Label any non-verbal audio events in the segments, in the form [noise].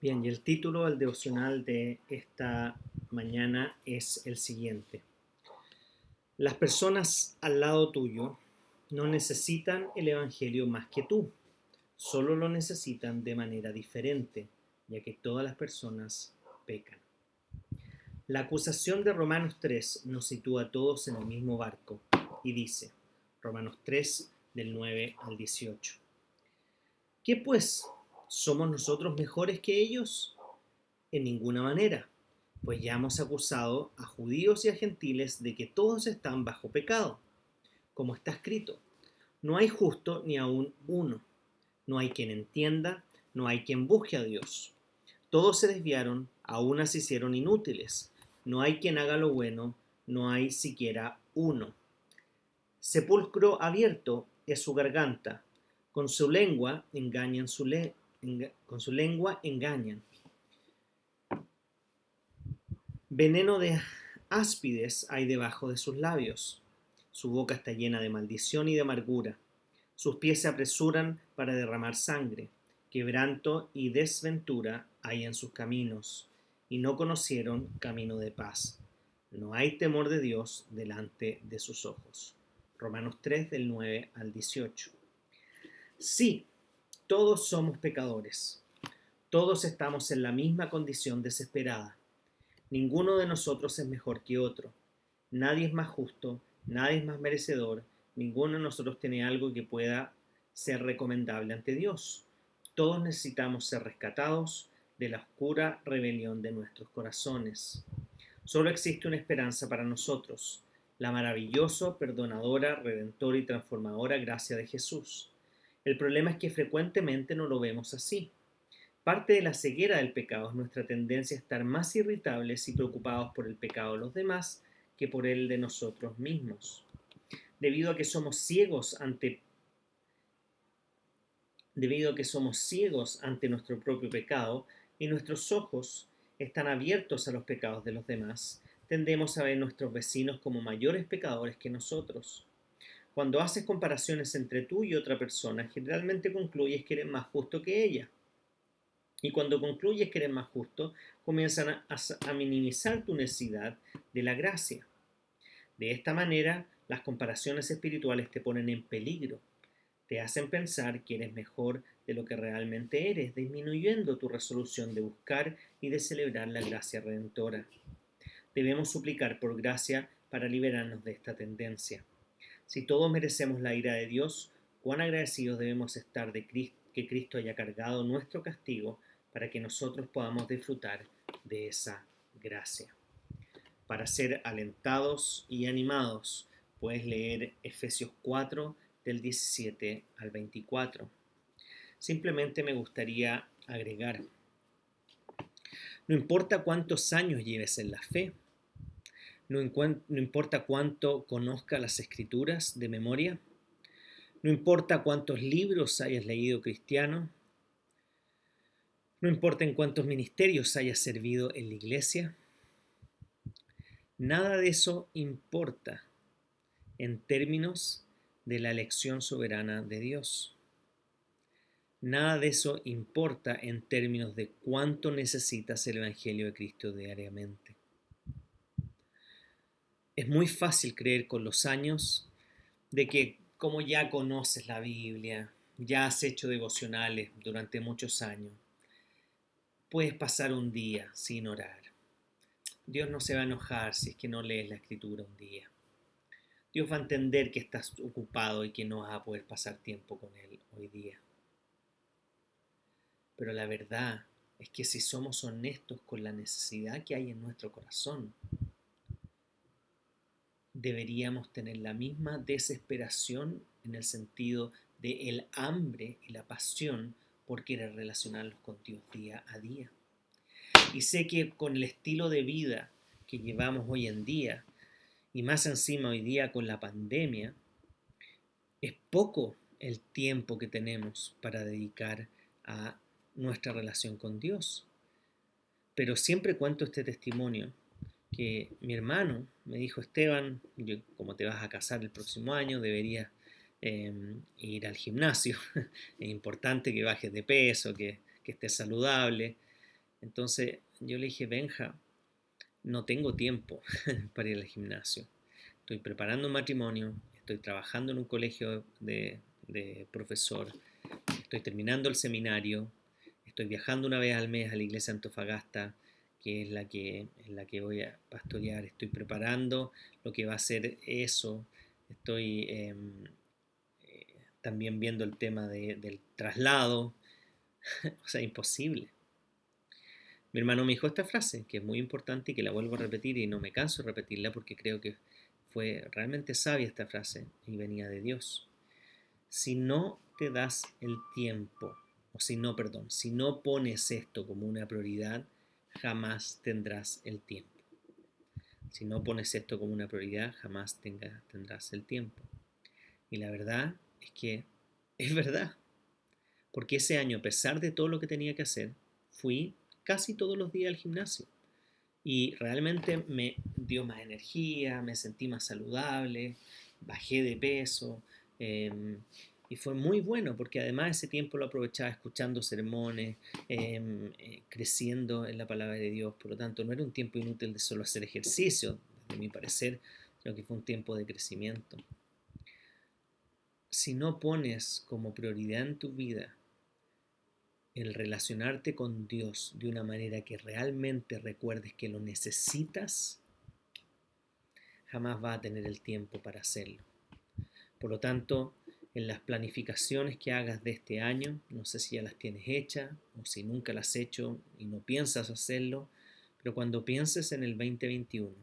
Bien, y el título del devocional de esta mañana es el siguiente. Las personas al lado tuyo no necesitan el Evangelio más que tú, solo lo necesitan de manera diferente, ya que todas las personas pecan. La acusación de Romanos 3 nos sitúa a todos en el mismo barco y dice, Romanos 3 del 9 al 18. ¿Qué pues? ¿Somos nosotros mejores que ellos? En ninguna manera, pues ya hemos acusado a judíos y a gentiles de que todos están bajo pecado. Como está escrito, no hay justo ni aún uno, no hay quien entienda, no hay quien busque a Dios. Todos se desviaron, aún se hicieron inútiles, no hay quien haga lo bueno, no hay siquiera uno. Sepulcro abierto es su garganta, con su lengua engañan su, lengua con su lengua engañan. Veneno de áspides hay debajo de sus labios. Su boca está llena de maldición y de amargura. Sus pies se apresuran para derramar sangre. Quebranto y desventura hay en sus caminos, y no conocieron camino de paz. No hay temor de Dios delante de sus ojos. Romanos 3 del 9 al 18. Sí, todos somos pecadores. Todos estamos en la misma condición desesperada. Ninguno de nosotros es mejor que otro. Nadie es más justo, nadie es más merecedor, ninguno de nosotros tiene algo que pueda ser recomendable ante Dios. Todos necesitamos ser rescatados de la oscura rebelión de nuestros corazones. Solo existe una esperanza para nosotros, la maravillosa, perdonadora, redentora y transformadora gracia de Jesús. El problema es que frecuentemente no lo vemos así. Parte de la ceguera del pecado es nuestra tendencia a estar más irritables y preocupados por el pecado de los demás que por el de nosotros mismos. Debido a que somos ciegos ante debido a que somos ciegos ante nuestro propio pecado y nuestros ojos están abiertos a los pecados de los demás, tendemos a ver nuestros vecinos como mayores pecadores que nosotros. Cuando haces comparaciones entre tú y otra persona, generalmente concluyes que eres más justo que ella. Y cuando concluyes que eres más justo, comienzan a, a, minimizar tu necesidad de la gracia. De esta manera, las comparaciones espirituales te ponen en peligro. Te hacen pensar que eres mejor de lo que realmente eres, disminuyendo tu resolución de buscar y de celebrar la gracia redentora. Debemos suplicar por gracia para liberarnos de esta tendencia. Si todos merecemos la ira de Dios, cuán agradecidos debemos estar de que Cristo haya cargado nuestro castigo para que nosotros podamos disfrutar de esa gracia. Para ser alentados y animados, puedes leer Efesios 4 del 17 al 24. Simplemente me gustaría agregar, no importa cuántos años lleves en la fe, no, importa cuánto conozca las escrituras de memoria, no importa cuántos libros hayas leído cristiano, no importa en cuántos ministerios hayas servido en la iglesia, nada de eso importa en términos de la elección soberana de Dios. Nada de eso importa en términos de cuánto necesitas el Evangelio de Cristo diariamente. Es muy fácil creer con los años de que como ya conoces la Biblia, ya has hecho devocionales durante muchos años, puedes pasar un día sin orar. Dios no se va a enojar si es que no lees la escritura un día. Dios va a entender que estás ocupado y que no vas a poder pasar tiempo con Él hoy día. Pero la verdad es que si somos honestos con la necesidad que hay en nuestro corazón, deberíamos tener la misma desesperación en el sentido de el hambre y la pasión por querer relacionarnos con Dios día a día. Y sé que con el estilo de vida que llevamos hoy en día, y más encima hoy día con la pandemia, es poco el tiempo que tenemos para dedicar a nuestra relación con Dios. Pero siempre cuento este testimonio que mi hermano me dijo, Esteban, como te vas a casar el próximo año, deberías em, ir al gimnasio. [laughs] es importante que bajes de peso, que, que estés saludable. Entonces yo le dije, Benja, no tengo tiempo [laughs] para ir al gimnasio. Estoy preparando un matrimonio, estoy trabajando en un colegio de, profesor, estoy terminando el seminario, estoy viajando una vez al mes a la iglesia Antofagasta, que es la que, la que voy a pastorear, estoy preparando lo que va a ser eso, estoy em, eh, también viendo el tema del traslado, [laughs] o sea, imposible. Mi hermano me dijo esta frase, que es muy importante y que la vuelvo a repetir y no me canso de repetirla porque creo que fue realmente sabia esta frase y venía de Dios. Si no te das el tiempo, o si no, perdón, si no pones esto como una prioridad, jamás tendrás el tiempo. Si no pones esto como una prioridad, jamás tendrás el tiempo. Y la verdad es que es verdad. Porque ese año, a pesar de todo lo que tenía que hacer, fui casi todos los días al gimnasio. Y realmente me dio más energía, me sentí más saludable, bajé de peso. Em, y fue muy bueno porque además ese tiempo lo aprovechaba escuchando sermones, em, eh, creciendo en la palabra de Dios. Por lo tanto, no era un tiempo inútil de solo hacer ejercicio, desde mi parecer, sino que fue un tiempo de crecimiento. Si no pones como prioridad en tu vida el relacionarte con Dios de una manera que realmente recuerdes que lo necesitas, jamás va a tener el tiempo para hacerlo. Por lo tanto, en las planificaciones que hagas de este año, no sé si ya las tienes hechas o si nunca las has hecho y no piensas hacerlo, pero cuando pienses en el 2021,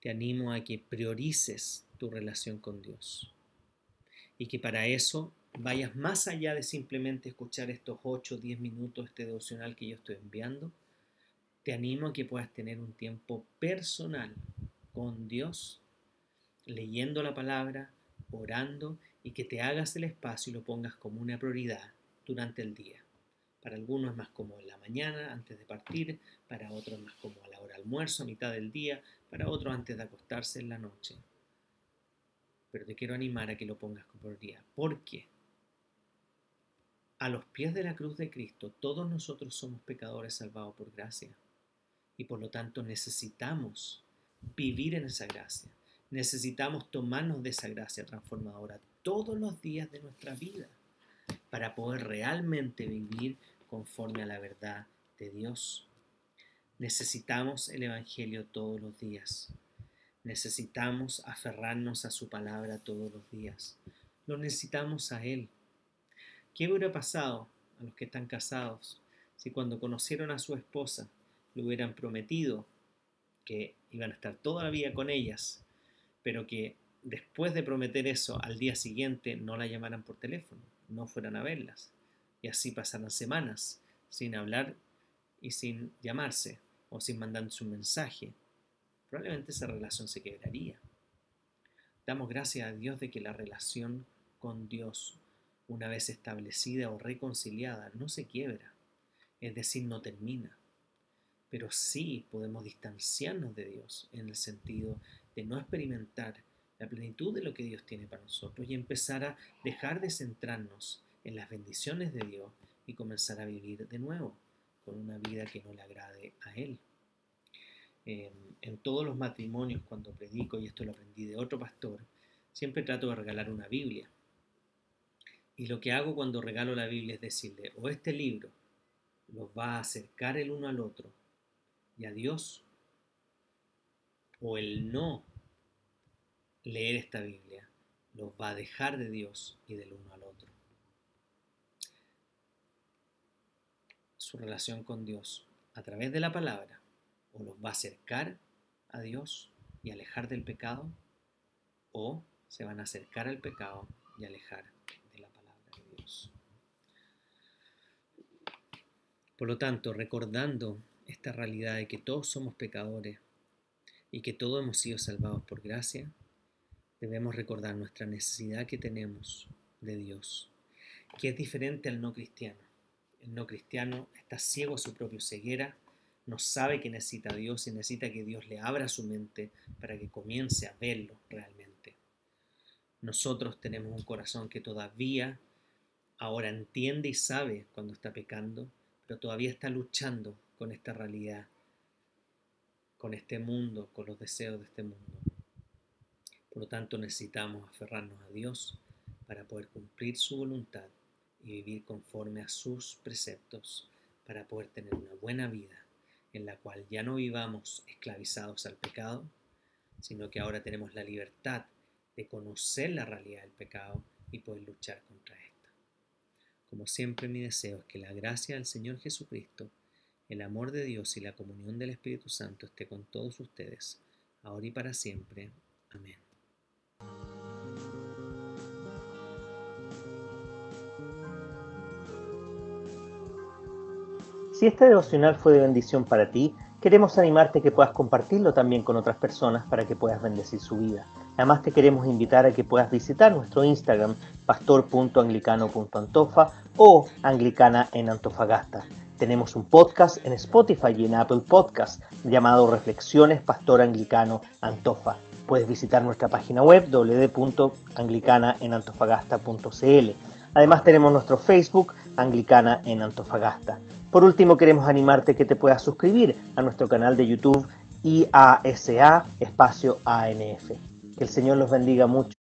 te animo a que priorices tu relación con Dios y que para eso vayas más allá de simplemente escuchar estos 8 o 10 minutos, este devocional que yo estoy enviando, te animo a que puedas tener un tiempo personal con Dios, leyendo la palabra, orando y que te hagas el espacio y lo pongas como una prioridad durante el día. Para algunos es más como en la mañana, antes de partir, para otros más como a la hora almuerzo, a mitad del día, para otros antes de acostarse en la noche. Pero te quiero animar a que lo pongas como prioridad. ¿Por qué? A los pies de la cruz de Cristo, todos nosotros somos pecadores salvados por gracia. Y por lo tanto necesitamos vivir en esa gracia. Necesitamos tomarnos de esa gracia transformadora todos los días de nuestra vida para poder realmente vivir conforme a la verdad de Dios. Necesitamos el Evangelio todos los días. Necesitamos aferrarnos a su palabra todos los días. Lo necesitamos a Él. ¿Qué hubiera pasado a los que están casados si cuando conocieron a su esposa le hubieran prometido que iban a estar toda la vida con ellas, pero que después de prometer eso al día siguiente no la llamaran por teléfono, no fueran a verlas, y así pasaran semanas sin hablar y sin llamarse o sin mandarse un mensaje, probablemente esa relación se quebraría. Damos gracias a Dios de que la relación con Dios una vez establecida o reconciliada, no se quiebra, es decir, no termina. Pero sí podemos distanciarnos de Dios en el sentido de no experimentar la plenitud de lo que Dios tiene para nosotros y empezar a dejar de centrarnos en las bendiciones de Dios y comenzar a vivir de nuevo con una vida que no le agrade a Él. Em, en todos los matrimonios, cuando predico, y esto lo aprendí de otro pastor, siempre trato de regalar una Biblia y lo que hago cuando regalo la Biblia es decirle, o este libro los va a acercar el uno al otro y a Dios, o el no leer esta Biblia los va a dejar de Dios y del uno al otro. Su relación con Dios a través de la palabra o los va a acercar a Dios y alejar del pecado, o se van a acercar al pecado y alejar de la palabra de Dios. Por lo tanto, recordando esta realidad de que todos somos pecadores y que todos hemos sido salvados por gracia, debemos recordar nuestra necesidad que tenemos de Dios, que es diferente al no cristiano. El no cristiano está ciego a su propia ceguera, no sabe que necesita a Dios y necesita que Dios le abra su mente para que comience a verlo realmente. Nosotros tenemos un corazón que todavía ahora entiende y sabe cuando está pecando, pero todavía está luchando con esta realidad, con este mundo, con los deseos de este mundo. Por lo tanto, necesitamos aferrarnos a Dios para poder cumplir su voluntad y vivir conforme a sus preceptos, para poder tener una buena vida en la cual ya no vivamos esclavizados al pecado, sino que ahora tenemos la libertad de conocer la realidad del pecado y poder luchar contra esta. Como siempre mi deseo es que la gracia del Señor Jesucristo, el amor de Dios y la comunión del Espíritu Santo esté con todos ustedes, ahora y para siempre. Amén. Si este devocional fue de bendición para ti, queremos animarte a que puedas compartirlo también con otras personas para que puedas bendecir su vida. Además te queremos invitar a que puedas visitar nuestro Instagram pastor.anglicano.antofa o anglicana en Antofagasta. Tenemos un podcast en Spotify y en Apple Podcast llamado Reflexiones Pastor Anglicano Antofa. Puedes visitar nuestra página web www.anglicanaenantofagasta.cl. Además tenemos nuestro Facebook Anglicana en Antofagasta. Por último, queremos animarte que te puedas suscribir a nuestro canal de YouTube IASA Espacio ANF. Que el Señor los bendiga mucho.